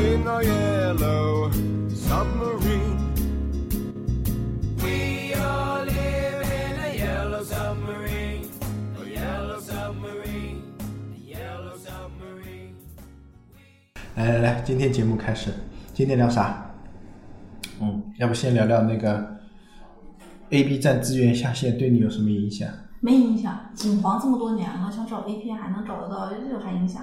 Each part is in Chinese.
In our yellow submarine. We all live in a yellow submarine, a yellow submarine, a yellow submarine. 来来来，今天节目开始，今天聊啥？嗯，要不先聊聊那个 A、B 站资源下线对你有什么影响？没影响，景皇这么多年了，想找 A 片还能找得到，这有啥影响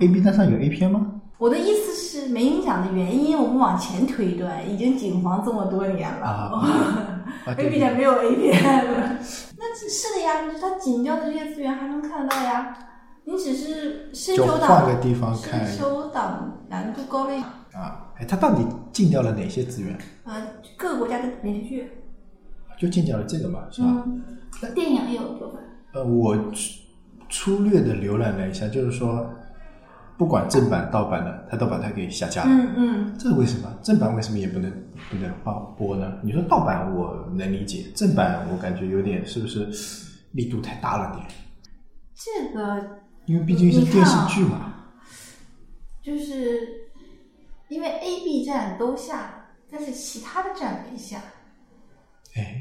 ？A、B 站上有 A 片吗？我的意思是没影响的原因，我们往前推断，已经景皇这么多年了、啊啊 a 对 P 站没有 A 片了。那是是的呀，就是它紧掉的这些资源还能看得到呀。你只是深就修档，换个地方看深修档难度高了一点。啊，哎，它到底禁掉了哪些资源？啊，各个国家的连续剧，就禁掉了这个嘛，是吧？嗯，电影也有部分。呃，我粗粗略的浏览了一下，就是说，不管正版盗版的，它都把它给下架了。嗯嗯，这为什么？正版为什么也不能不能放播呢？你说盗版我能理解，正版我感觉有点是不是力度太大了点？这个因为毕竟是电视剧嘛。就是因为 A、B 站都下，但是其他的站没下。哎，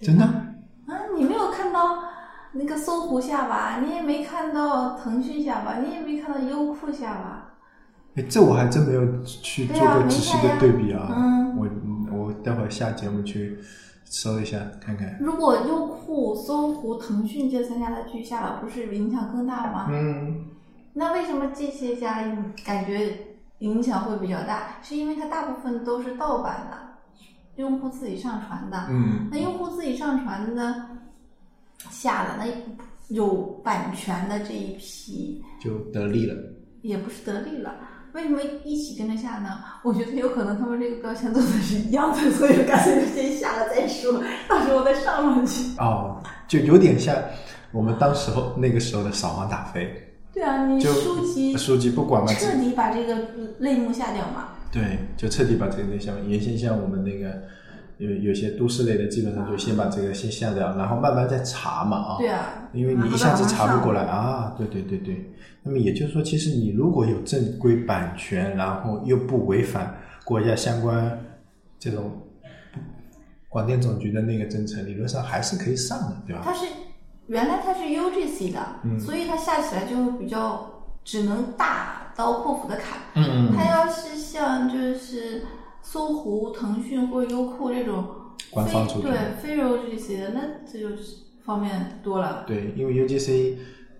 真的？啊，你没有看到那个搜狐下吧？你也没看到腾讯下吧？你也没看到优酷下吧？哎，这我还真没有去做过仔细的对比啊。嗯我我待会儿下节目去搜一下看看。如果优酷、搜狐、腾讯这三家的剧下了，不是影响更大吗？嗯，那为什么这些家感觉影响会比较大？是因为它大部分都是盗版的，用户自己上传的。嗯那用户自己上传的下了，那有版权的这一批就得利了。也不是得利了。为什么一起跟着下呢？我觉得有可能他们这个标签做的是一样的，所以干脆就先下了再说，到时候再上上去。哦，就有点像我们当时候那个时候的扫黄打非，对啊，你就书籍书籍不管嘛，彻底把这个类目下掉嘛。对，就彻底把这个内向，原先像我们那个有有些都市类的，基本上就先把这个先下掉，然后慢慢再查嘛啊。对啊，因为你一下子查不过来啊，对对对对。那么也就是说，其实你如果有正规版权，然后又不违反国家相关这种广电总局的那个政策，理论上还是可以上的，对吧？它是原来它是 UGC 的，嗯所以它下起来就比较只能大刀阔斧的砍。嗯它要是像就是搜狐、腾讯或者优酷这种官方非出品对非 UGC，那这就是方面多了。对，因为 UGC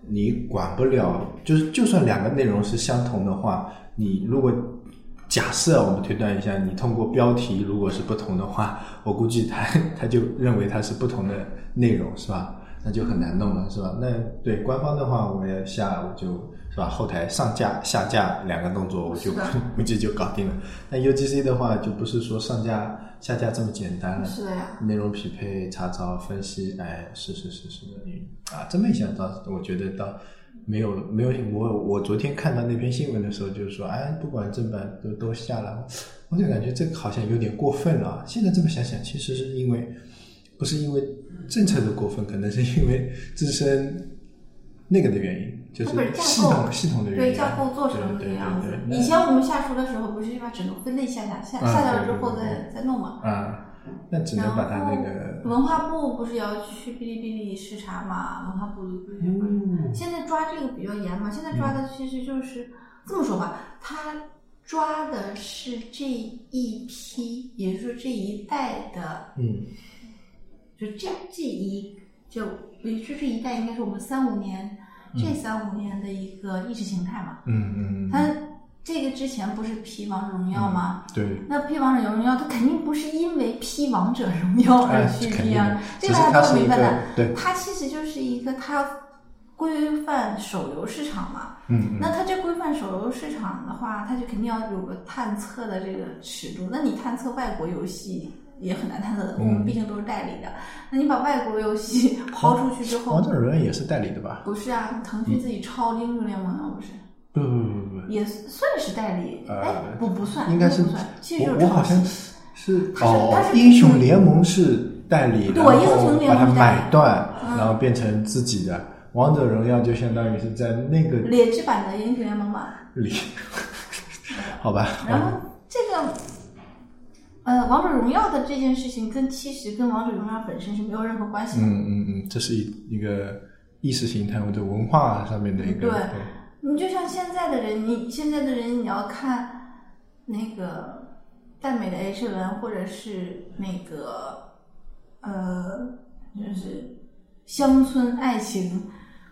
你管不了，就是就算两个内容是相同的话，你如果假设我们推断一下，你通过标题如果是不同的话，我估计他他就认为它是不同的内容，是吧？那就很难弄了，是吧？那对官方的话，我要下我就是吧，后台上架下架两个动作，我就 估计就搞定了。那 UGC 的话，就不是说上架下架这么简单了。是的呀，内容匹配、查找、分析，哎，是是是是的，嗯啊，这么一想到，我觉得到没有没有我我昨天看到那篇新闻的时候，就是说，哎，不管正版都都下了，我就感觉这个好像有点过分了啊。现在这么想想，其实是因为不是因为政策的过分，可能是因为自身那个的原因，就是系构统系统的原对因对，架构做成对对这样。以前我们下厨的时候，不是把整个分类下下下嗯下掉了之后再再弄嘛？啊，那只能把它那个文化部不是要去哔哩哔哩视察嘛？文化部现在抓这个比较严嘛？现在抓的其实就是、这么说吧，他抓的是这一批，也就是说这一代的，嗯就这这一就也就是这一代应该是我们三五年、这三五年的一个意识形态嘛。嗯嗯，它这个之前不是批王者荣耀吗？对。那批王者荣耀，它肯定不是因为批王者荣耀而哎去肯定批啊的，这个大家都明白的。对它其实就是一个他要规范手游市场嘛。嗯那它这规范手游市场的话，它就肯定要有个探测的这个尺度。那你探测外国游戏也很难探测的，我们毕竟都是代理的。那你把外国游戏抛出去之后，王者荣耀也是代理的吧？不是啊，腾讯自己抄英雄联盟啊，不是，不不不不也算是代理。呃哎，不不算，应该是不算，其实就我是抄我好像袭。是哦英雄联盟是代理，对然英雄联盟是代理买断，嗯然后变成自己的。王者荣耀就相当于是在那个劣质版的英雄联盟吧？劣，好吧？然后这个，呃，王者荣耀的这件事情跟其实跟王者荣耀本身是没有任何关系的。嗯嗯嗯，这是一一个意识形态或者文化上面的一个对你就像现在的人，你现在的人你要看那个耽美的 H 文，或者是那个呃，就是乡村爱情、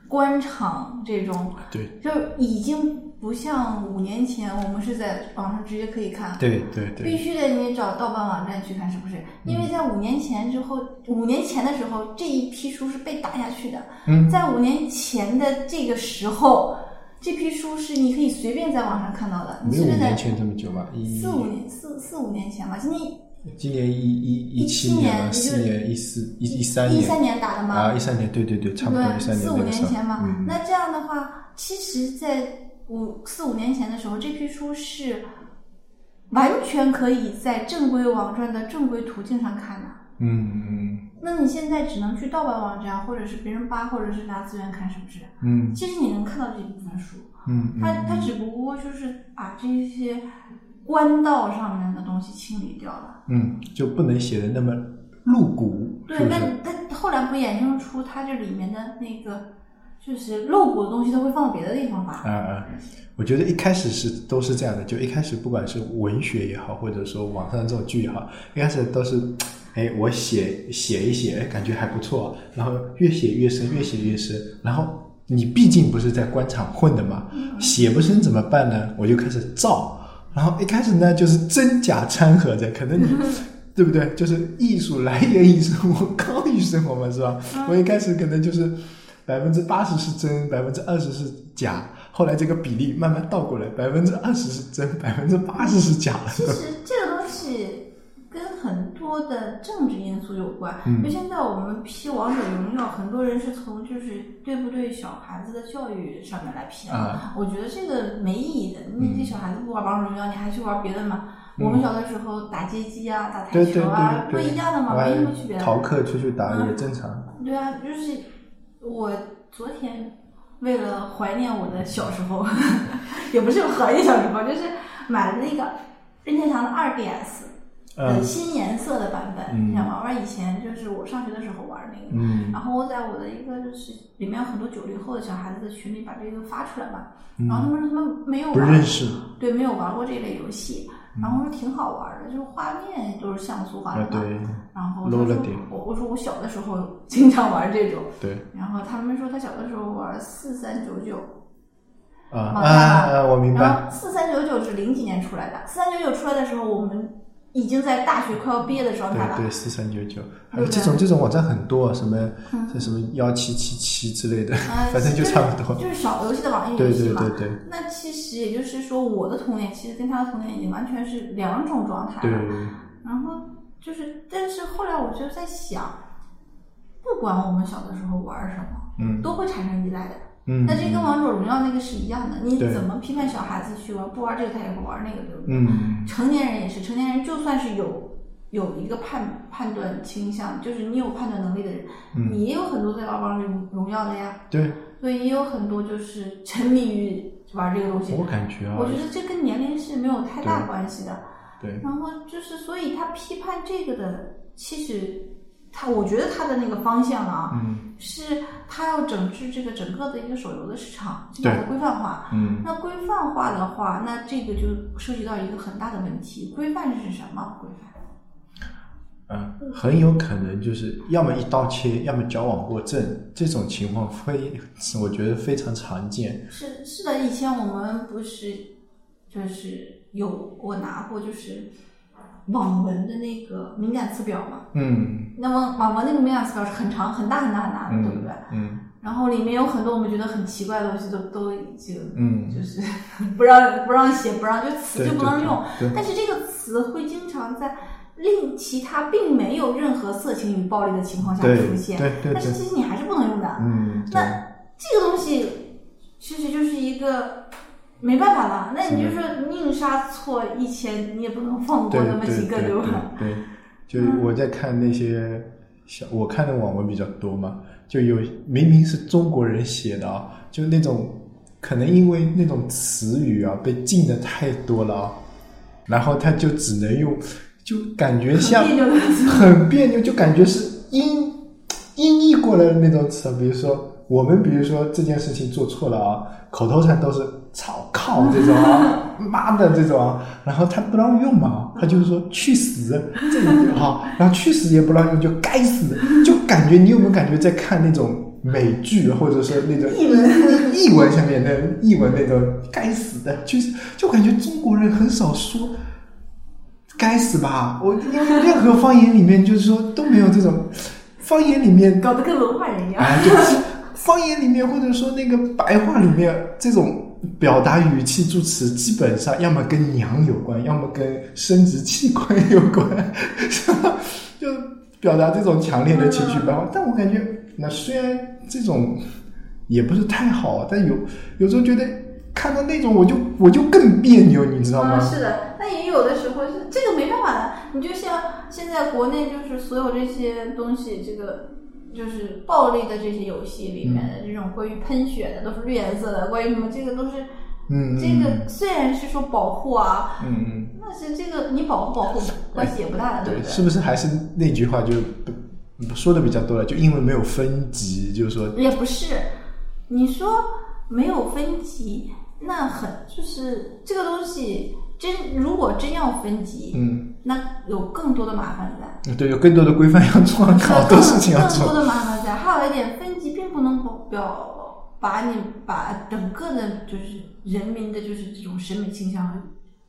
官场这种，对就已经不像五年前我们是在网上直接可以看。对对对，必须得你找盗版网站去看，是不是？因为在五年前之后，五年前的时候，这一批书是被打下去的。嗯在五年前的这个时候，这批书是你可以随便在网上看到的。你随便在五年前这么久吧？一四五年四四五年前吧，今年今年一一一七年四就是年一四一一三年一三年打的吗？啊，一三年对对对，差不多一对，三年四五年前嘛。嗯，那这样的话，其实，在五四五年前的时候，这批书是完全可以在正规网站的正规途径上看的。嗯嗯那你现在只能去盗版网站，或者是别人扒，或者是拿资源看，是不是？嗯其实你能看到这一部分书，嗯嗯，它它只不过就是把这些官道上面的东西清理掉了。嗯就不能写的那么露骨，对，那不是？它后来不衍生出它这里面的那个就是露骨的东西，都会放到别的地方吧？嗯嗯，我觉得一开始是都是这样的，就一开始不管是文学也好，或者说网上这种剧也好，一开始都是，哎，我写写一写，哎，感觉还不错，然后越写越深，越写越深，然后你毕竟不是在官场混的嘛，写不深怎么办呢？我就开始造，然后一开始呢就是真假掺和着，可能你。对不对？就是艺术来源于生活，高于生活嘛，是吧？我一开始可能就是百分之八十是真，百分之二十是假，后来这个比例慢慢倒过来，百分之二十是真，百分之八十是假了。其实这个东西跟很多的政治因素有关。嗯就现在我们批王者荣耀，很多人是从就是对不对小孩子的教育上面来批啊我觉得这个没意义的。你这小孩子不玩王者荣耀，你还去玩别的吗？我们小的时候打街机啊，打台球啊，不一样的嘛，哎没什么区别。逃课出去打嗯也正常。对啊，就是我昨天为了怀念我的小时候，也不是怀念小时候，就是买了那个任天堂的二 DS 新颜色的版本，嗯想玩玩以前就是我上学的时候玩那个。嗯然后我在我的一个就是里面有很多九零后的小孩子的群里把这个发出来嘛，嗯然后他们说他们没有不玩认识。对，没有玩过这类游戏，嗯然后说挺好玩的，就是画面都是像素画的。对然后他说我我说我小的时候经常玩这种，对然后他们说他小的时候玩四三九九，啊啊啊！我明然白。后四三九九是零几年出来的，四三九九出来的时候，我们已经在大学快要毕业的状态了。对对，四三九九，还有这种这种网站很多，什么嗯这什么幺七七七之类的，呃 反正就差不多。就是小游戏的网页对游戏嘛。对对对那其实也就是说，我的童年其实跟他的童年已经完全是两种状态对了。然后就是，但是后来我就在想，不管我们小的时候玩什么，嗯都会产生依赖的。嗯。那这跟王者荣耀那个是一样的，你对怎么批判小孩子去玩？不玩这个他也会玩那个，对不对？嗯成年人也是，成年人就算是有有一个判判断倾向，就是你有判断能力的人，嗯你也有很多在玩王者荣耀的呀，对，所以也有很多就是沉迷于玩这个东西。我感觉啊我，觉得这跟年龄是没有太大关系的。对，然后就是，所以他批判这个的，其实他，我觉得他的那个方向啊，嗯是他要整治这个整个的一个手游的市场，去把它规范化。嗯那规范化的话，那这个就涉及到一个很大的问题：规范是什么？规范嗯，很有可能就是要么一刀切，要么矫枉过正，这种情况非我觉得非常常见。是是的，以前我们不是就是有我拿过就是网文的那个敏感词表嘛？嗯那么网文那个敏感词表是很长、很大、很大、很大的，对不对？嗯然后里面有很多我们觉得很奇怪的东西都都已经嗯就是 不让不让写，不让就词就不能用。但是这个词会经常在令其他并没有任何色情与暴力的情况下出现，对对对但是其实你还是不能用的。嗯，那这个东西其实就是一个没办法了。那你就说宁杀错一千，你也不能放过对那么几个，对对吧？对，就是我在看那些小，我看的网文比较多嘛，就有明明是中国人写的啊，就那种可能因为那种词语啊被禁的太多了啊，然后他就只能用，就感觉像很别扭很别扭，就感觉是音音译过来的那种词，比如说我们比如说这件事情做错了啊，口头禅都是操靠这种啊，妈的这种啊，然后他不让用嘛，他就是说去死这种就好，然后去死也不让用，就该死，就感觉你有没有感觉在看那种美剧或者是那种 译文译文下面的译文那种该死的，就是就感觉中国人很少说。该死吧！我因为任何方言里面就是说都没有这种，方言里面搞得跟文化人一样。哎，就是方言里面或者说那个白话里面这种表达语气助词，基本上要么跟娘有关，要么跟生殖器官有关，就表达这种强烈的情绪变化。但我感觉，那虽然这种也不是太好，但有有时候觉得看到那种我就我就更别扭，你知道吗？是的，但也有的时候是这个没办法的。你就像现在国内就是所有这些东西，这个就是暴力的这些游戏里面的这种关于喷血的都是绿颜色的，关于什么这个都是，嗯，嗯这个虽然是说保护啊，嗯嗯。但是这个你保护保护关系也不大对，不对？是不是还是那句话就不说的比较多了？就因为没有分级，就是说，也不是，你说没有分级，那很就是这个东西真如果真要分级，嗯，那有更多的麻烦在。对，有更多的规范要做，好多事情要做。更多的麻烦在。还有一点，分级并不能表表把你把整个的就是人民的就是这种审美倾向、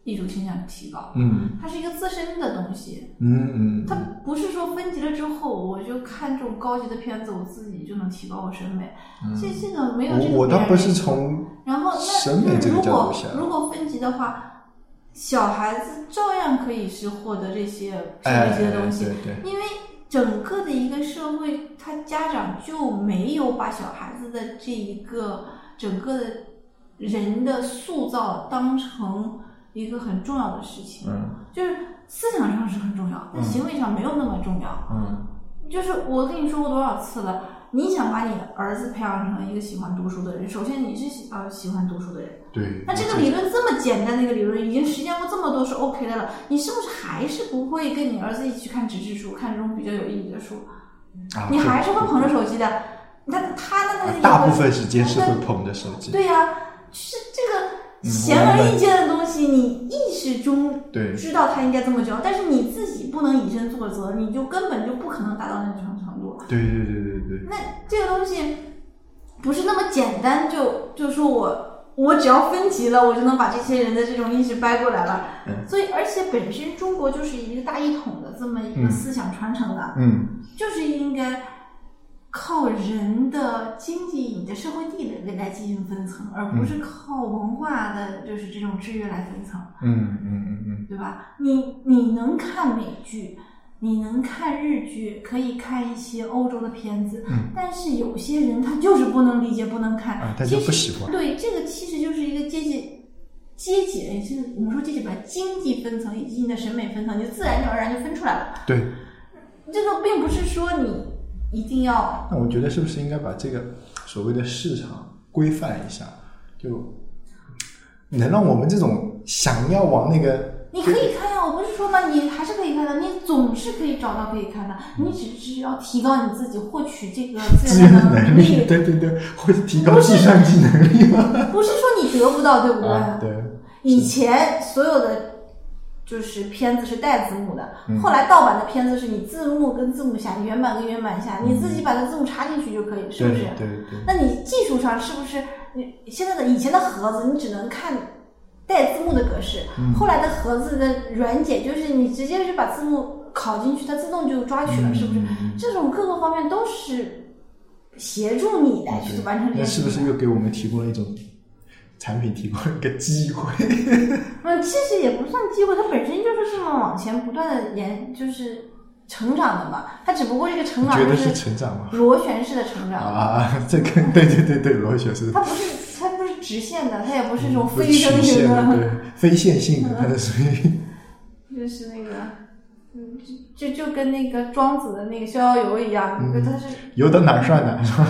艺术倾向提高。嗯它是一个自身的东西，嗯嗯它不是说分级了之后，我就看这种高级的片子，我自己就能提高我审美。这这个没有这个嗯我我倒不是从然后那审美这个如果角度想如果分级的话，小孩子照样可以是获得这些审哎美级的东西，因为整个的一个社会，他家长就没有把小孩子的这一个整个的人的塑造当成一个很重要的事情，嗯。就是思想上是很重要，但嗯。行为上没有那么重要。嗯。就是我跟你说过多少次了，你想把你儿子培养成一个喜欢读书的人，首先你是喜呃喜欢读书的人。对。那这个理论这么简单的一个理论，已经实践过这么多是 OK 的了，你是不是还是不会跟你儿子一起去看纸质书，看这种比较有意义的书？啊你还是会捧着手机的。那他那他大部分时间是会对捧着手机。对呀、就是这个嗯显而易见的东西，你意识中对知道他应该这么教，但是你自己不能以身作则，你就根本就不可能达到那种程度。对对对对对。那这个东西不是那么简单就就说我我只要分级了，我就能把这些人的这种意识掰过来了。嗯所以，而且本身中国就是一个大一统的这么一个嗯思想传承的，嗯就是应该靠人的经济、你的社会地位来进行分层，而不是靠文化的就是这种制约来分层，嗯嗯嗯嗯对吧？你你能看美剧，你能看日剧，可以看一些欧洲的片子，嗯但是有些人他就是不能理解、不能看，啊他就其实不喜欢对，这个其实就是一个阶级。阶级，是我们说阶级把，经济分层以及你的审美分层，就自然而然就分出来了。对。这个并不是说你一定要那我觉得是不是应该把这个所谓的市场规范一下，就能让我们这种想要往那个你可以看呀，我不是说嘛，你还是可以看的，你总是可以找到可以看的，你只是要提高你自己获取这个资源的资源的能力，对对对，会提高计算机能力吗？不是说你得不到，对不对？啊，对，以前所有的就是片子是带字幕的，嗯后来盗版的片子是你字幕跟字幕下，原版跟原版下，你自己把它字幕插进去就可以，是不是？对对对，那你技术上是不是你现在的以前的盒子，你只能看带字幕的格式，嗯后来的盒子的软件就是你直接是把字幕拷进去，它自动就抓取了，是不是？嗯这种各个方面都是协助你来去完成这那是件事情。不是又给我们提供了一种产品，提供了一个机会？嗯，其实也不算机会，它本身就是这么往前不断的延，就是成长的嘛。它只不过这个成长就你觉得是成长吗？螺旋式的成长，啊，这个对对对对，螺旋是它不是它不是直线的，它也不是这种不是飞升曲线型的，对，非线性的，它是属于就是那个，嗯，就就就跟那个庄子的那个逍遥游一样，嗯它是游到哪儿算哪儿，是吧？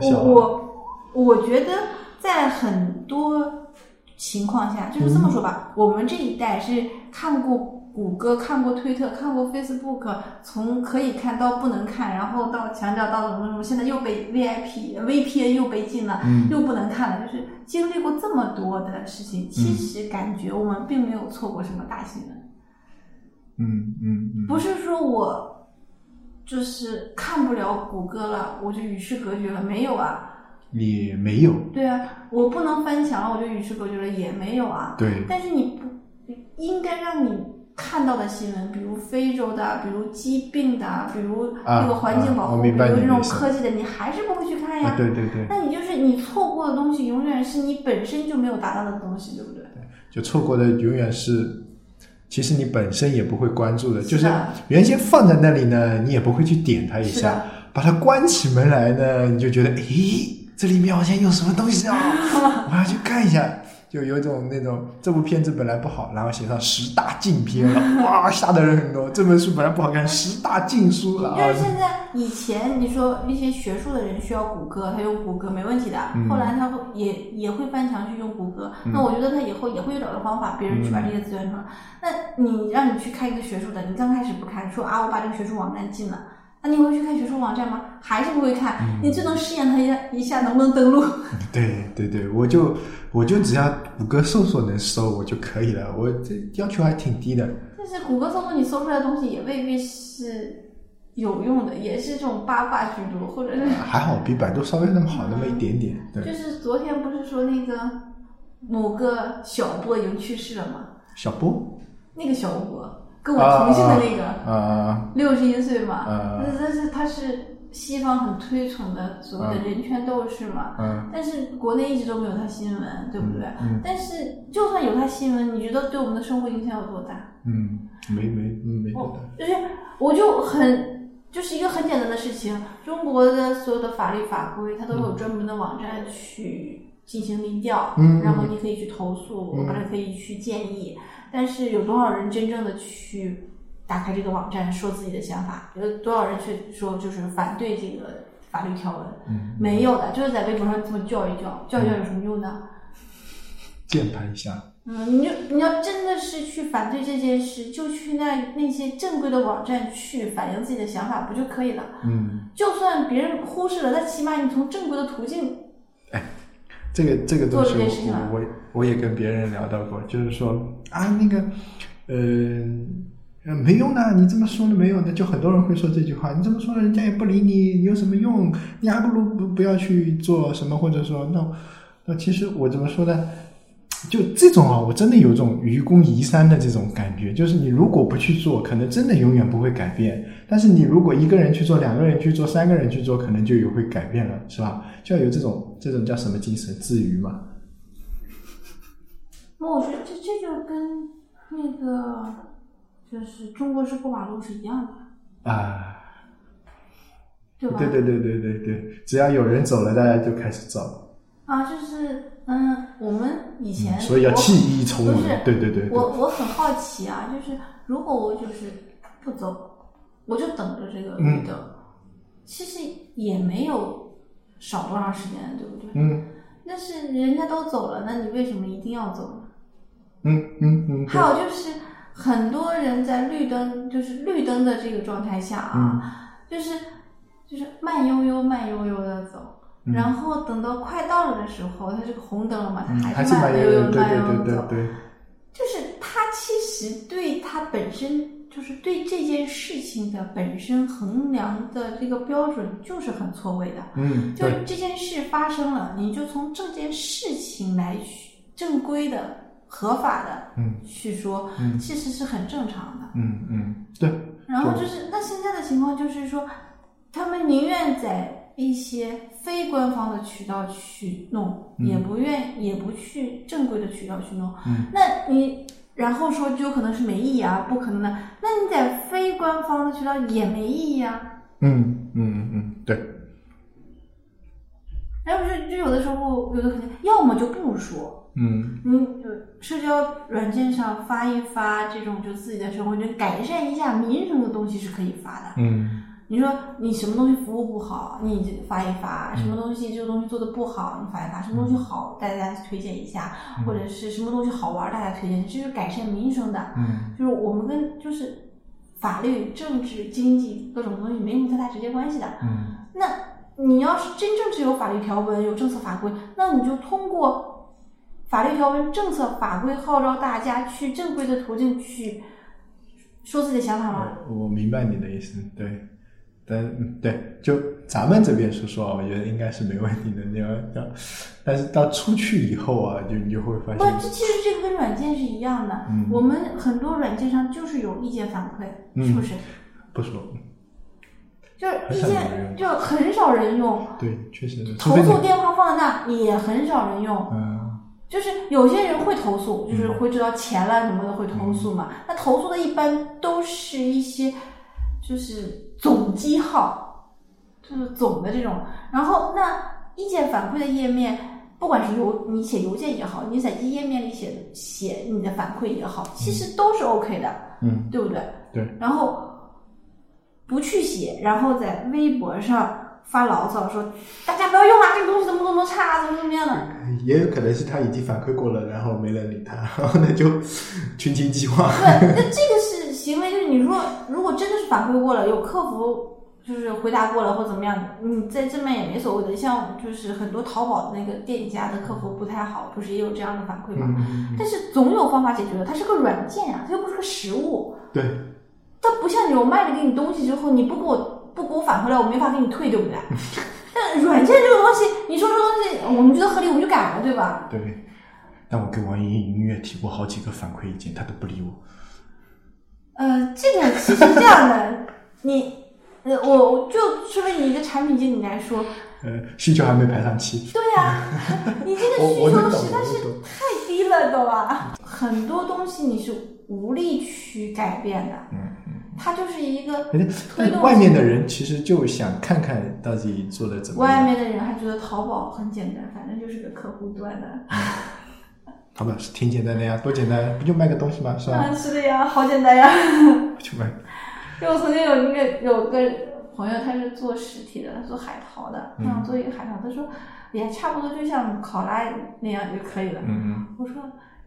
我我我觉得在很多情况下，就是这么说吧，我们这一代是看过谷歌、看过推特、看过 Facebook，从可以看到不能看，然后到墙角到什么什么，现在又被 VIP、VPN 又被禁了，嗯又不能看了，就是经历过这么多的事情，其实感觉我们并没有错过什么大新闻。嗯嗯嗯，不是说我就是看不了谷歌了，我就与世隔绝了，没有啊。你没有，对啊，我不能翻墙了，我就与世隔绝了，也没有啊。对，但是你不应该让你看到的新闻，比如非洲的，比如疾病的，比如啊这个环境保护，比如这种科技的，你还是不会去看呀。啊，对对对，那你就是你错过的东西，永远是你本身就没有达到的东西，对不对？就错过的永远是，其实你本身也不会关注的，就是原先放在那里呢，你也不会去点它一下，把它关起门来呢，你就觉得，诶，这里面好像有什么东西啊，我要去看一下。就有一种那种这部片子本来不好，然后写上十大禁片了，哇，吓得人很多。这本书本来不好看，十大禁书了啊就是！现在，以前你说那些学术的人需要谷歌，他用谷歌没问题的。嗯后来他会也也会翻墙去用谷歌，嗯那我觉得他以后也会找到方法，别人去把这些资源传。那你让你去看一个学术的，你刚开始不看，说啊我把这个学术网站禁了，那你会去看学术网站吗？还是不会看？嗯你最多试验他一下一下能不能登录。对对对，我就我就只要谷歌搜索能搜我就可以了，我这要求还挺低的。但是谷歌搜索你搜出来的东西也未必是有用的，也是这种八卦居多，或者是还好比百度稍微那么好那么一点点，对。就是昨天不是说那个某个小波已经去世了吗？小波那个小波跟我同姓的那个，啊六十一岁嘛，啊那但是他是西方很推崇的所谓的人权斗士嘛，嗯。但是国内一直都没有他新闻，对不对？嗯但是就算有他新闻，你觉得对我们的生活影响有多大？嗯，没没嗯没多大，就是我就很就是一个很简单的事情，中国的所有的法律法规，它都有专门的网站去进行民调，嗯然后你可以去投诉，嗯或者可以去建议，但是有多少人真正的去打开这个网站说自己的想法？有多少人去说就是反对这个法律条文？嗯，没有的，就是在微博上这么叫一叫，叫一叫有什么用呢？键盘一下，嗯，你就你要真的是去反对这件事，就去那那些正规的网站去反映自己的想法，不就可以了？嗯，就算别人忽视了，那起码你从正规的途径，哎这个这个东西我我我也跟别人聊到过，就是说啊那个，呃。呃，没用的，你这么说了没有的，就很多人会说这句话。你这么说，人家也不理你，你有什么用？你还不如不不要去做什么，或者说，那那其实我怎么说呢？就这种啊，我真的有种愚公移山的这种感觉，就是你如果不去做，可能真的永远不会改变；但是你如果一个人去做，两个人去做，三个人去做，可能就有会改变了，是吧？就要有这种这种叫什么精神？自娱嘛。那我觉得这这就跟那个就是中国式过马路是一样的，啊，对吧？对对对对对对，只要有人走了，大家就开始走，啊，就是嗯，我们以前、所以要弃医从文。对对对对，我我很好奇啊，就是如果我就是不走，我就等着这个绿灯，其实也没有少多长时间，对不对？嗯但是人家都走了，那你为什么一定要走呢？嗯嗯嗯，还有就是很多人在绿灯，就是绿灯的这个状态下啊，就是就是慢悠悠、慢悠悠的走，嗯然后等到快到了的时候，它这个红灯了嘛，它嗯，还是是慢悠悠，慢悠悠、对对慢悠悠走。对对对，就是他其实对他本身，就是对这件事情的本身衡量的这个标准就是很错位的。嗯就是，这件事发生了，你就从这件事情来去正规的、合法的嗯去说，嗯其实是很正常的。嗯嗯对，然后就是，那现在的情况就是说，他们宁愿在一些非官方的渠道去弄，嗯也不愿也不去正规的渠道去弄。嗯那你然后说就有可能是没意义啊，不可能的。那你在非官方的渠道也没意义啊。嗯嗯嗯，对，要不就就有的时候有的可能，要么就不说，嗯。你就社交软件上发一发这种就自己的生活，就改善一下民生的东西是可以发的。嗯。你说你什么东西服务不好，你就发一发；什么东西这个东西做的不好，你发一发；什么东西好，大家推荐一下，或者是什么东西好玩，大家推荐，这是改善民生的。嗯。就是我们跟就是法律、政治、经济各种东西没什么太大直接关系的。嗯。那你要是真正是有法律条文、有政策法规，那你就通过法律条文、政策法规号召大家去正规的途径去说自己的想法吗。我我明白你的意思，对，但嗯对，就咱们这边说说，我觉得应该是没问题的。你要要，但是到出去以后啊，就你就会发不，现，这其实这个跟软件是一样的。嗯我们很多软件上就是有意见反馈，嗯是不是？不说，就是意见就很少人用，对，确实投诉电话放在那也很少人用。嗯就是有些人会投诉，就是会知道钱了什么的会投诉嘛。那投诉的一般都是一些就是总机号，就是总的这种。然后那意见反馈的页面，不管是邮你写邮件也好，你在页面里写写你的反馈也好，其实都是 OK 的，嗯对不对？对。然后不去写，然后在微博上发牢骚说大家不要用啊，这个东西怎么怎么差，怎么怎么样的。也有可能是他已经反馈过了，然后没人理他，然 后那就群情激化。对，那这个是行为，就是你说如果真的是反馈过了，有客服就是回答过了或怎么样，你在正面也没所谓的。像就是很多淘宝那个店家的客服不太好，不是也有这样的反馈吗？嗯，但是总有方法解决的，它是个软件呀、它又不是个实物，对，它不像你我卖了给你东西之后，你不给我不给我返回来，我没法给你退，对不对？但软件这个东西，你说这个东西我们觉得合理，我们就改了，对吧？对。但我给网易云音乐提过好几个反馈意见，他都不理我。呃，这个其实是这样的，你，呃，我我就说为你一个产品经理来说，呃，需求还没排上期。对呀、你这个需求实在是太低了，懂吧？很多东西你是无力去改变的，嗯嗯。它就是一个推动外面的人其实就想看看到底做的怎么样。外面的人还觉得淘宝很简单，反正就是个客户端的。淘宝是挺简单的呀，多简单，不就卖个东西吗？是吧？啊，是的呀，好简单呀。不 就卖。就我曾经有一个有个朋友，他是做实体的，做海淘的，他想做一个海淘，他说也差不多就像考拉那样就可以了。嗯我说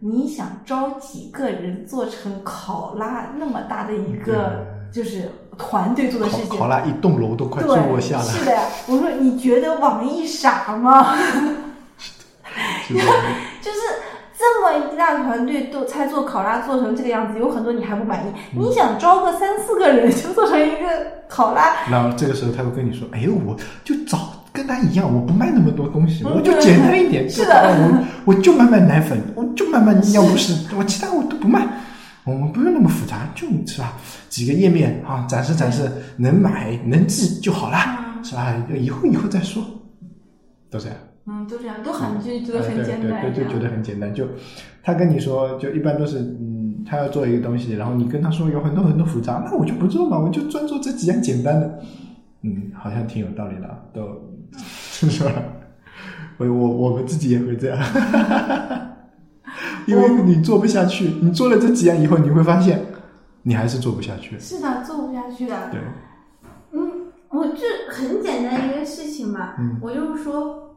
你想招几个人做成考拉那么大的一个就是团队做的事嗯，情？考拉一栋楼都快坐不下了。是的呀。我说你觉得网易傻吗？是的 就是这么一大团队都才做考拉做成这个样子，有很多你还不满意。嗯你想招个三四个人就做成一个考拉，然后这个时候他会跟你说：“哎，我就找跟他一样，我不卖那么多东西，嗯我就简单一点。是的我 我就卖卖奶粉，我就卖卖尿不湿，我其他我都不卖。我们不用那么复杂，就是吧？几个页面啊，展示展示，能买能记就好啦，是吧？以后以后再说，都这样。嗯，都这样，都很就觉得哎很简单，对对对，就觉得很简单。就他跟你说，就一般都是嗯，他要做一个东西，然后你跟他说有很多很多复杂，那我就不做嘛，我就专做这几样简单的。嗯，好像挺有道理的，都是吧？我我我们自己也会这样，因为你做不下去，你做了这几样以后，你会发现你还是做不下去。是的，做不下去的。对，嗯，我这很简单一个事情嘛，嗯我就是说，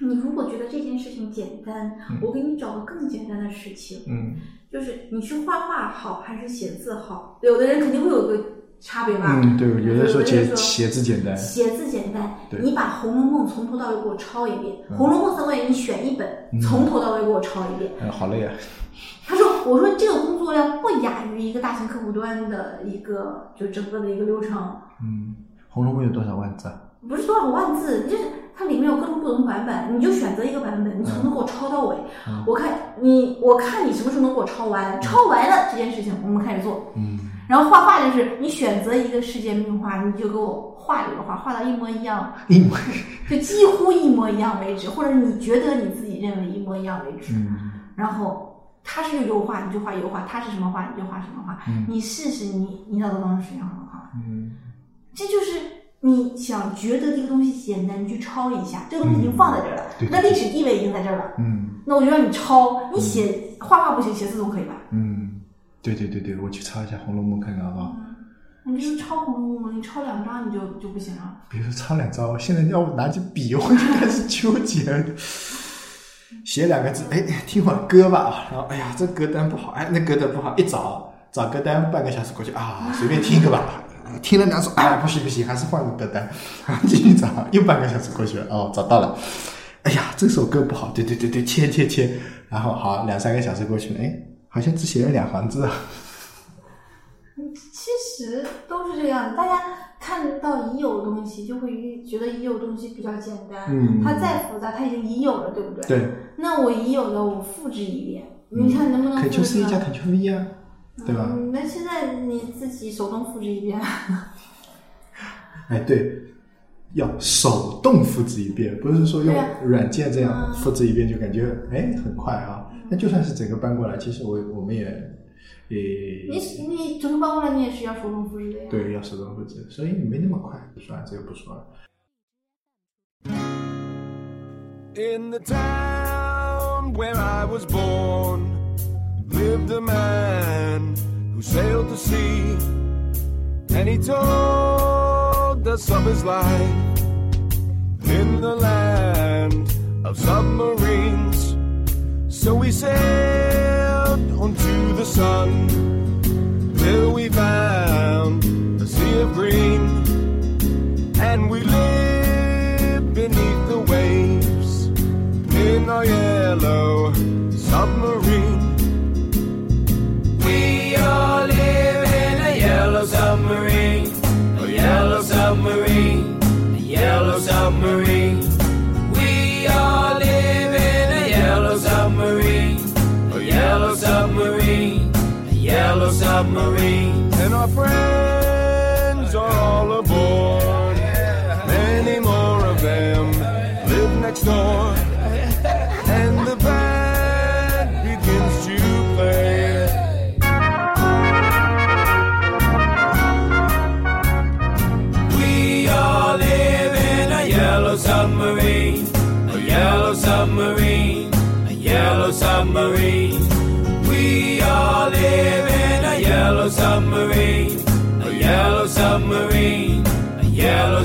你如果觉得这件事情简单，我给你找个更简单的事情，嗯就是你是画画好还是写字好？有的人肯定会有个差别吧。嗯，对，有的时候写字简单，写字简单，你把《红楼梦》从头到尾给我抄一遍，嗯红楼梦》三万你选一本，从头到尾给我抄一遍。嗯，好累啊。他说：“我说这个工作量不亚于一个大型客户端的一个就整个的一个流程，嗯，《红楼梦》有多少万字啊？不是多少万字，就是它里面有各种不同版本，你就选择一个版本，你从头给我抄到尾。嗯我看你，我看你什么时候能给我抄完，抄完了这件事情我们开始做。嗯然后画画就是你选择一个世界名画，你就给我画这个画，画到一模一样，一模就几乎一模一样为止，或者你觉得你自己认为一模一样为止。嗯然后他是油画，你就画油画；他是什么画，你就画什么画。嗯你试试你你脑子当中是什么样的画？嗯这就是你想觉得这个东西简单，你去抄一下，这个东西已经放在这儿了，对那历史地位已经在这儿了。嗯那我就让你抄，你写画画不行，写字总可以吧？嗯，对对对对，我去抄一下《红楼梦》看看好不好？你就是抄《红楼梦》，你抄两张你就就不行了。比如说抄两张，我，现在要我拿起笔，我就开始纠结了。写两个字，哎，听会儿歌吧。然后，哎呀，这歌单不好，哎，那歌单不好，一找找歌单，半个小时过去啊，随便听一个吧。听了两首，哎，不行不行，还是换个歌单，然后继续找，又半个小时过去了，哦，找到了。哎呀，这首歌不好，对对对对，切切切。然后好，两三个小时过去了，哎，好像只写了两行字啊。其实都是这样的，大家看到已有的东西，就会觉得已有的东西比较简单。嗯它再复杂，它已经已有了，对不对？。对，那我已有的，我复制一遍，你看能不能复 Ctrl 制 C 加呢？Ctrl V 啊，对吧？嗯，那现在你自己手动复制一遍。哎，对，要手动复制一遍，不是说用软件这样嗯复制一遍就感觉哎很快啊。那就算是整个搬过来，其实我我们也也你你整个搬过来，你也是要手动复制的呀。对要手动复制，所以没那么快。算了，这个不说了。 In the town where I was born lived a man who sailed the sea, and he told us of his life in the land of submarines. So we sailed onto the sun. Till we found a sea of green. And we live beneath the waves in our yellow yellow submarine. And our friends are all aboard. Many more of them live next door.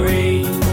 rain.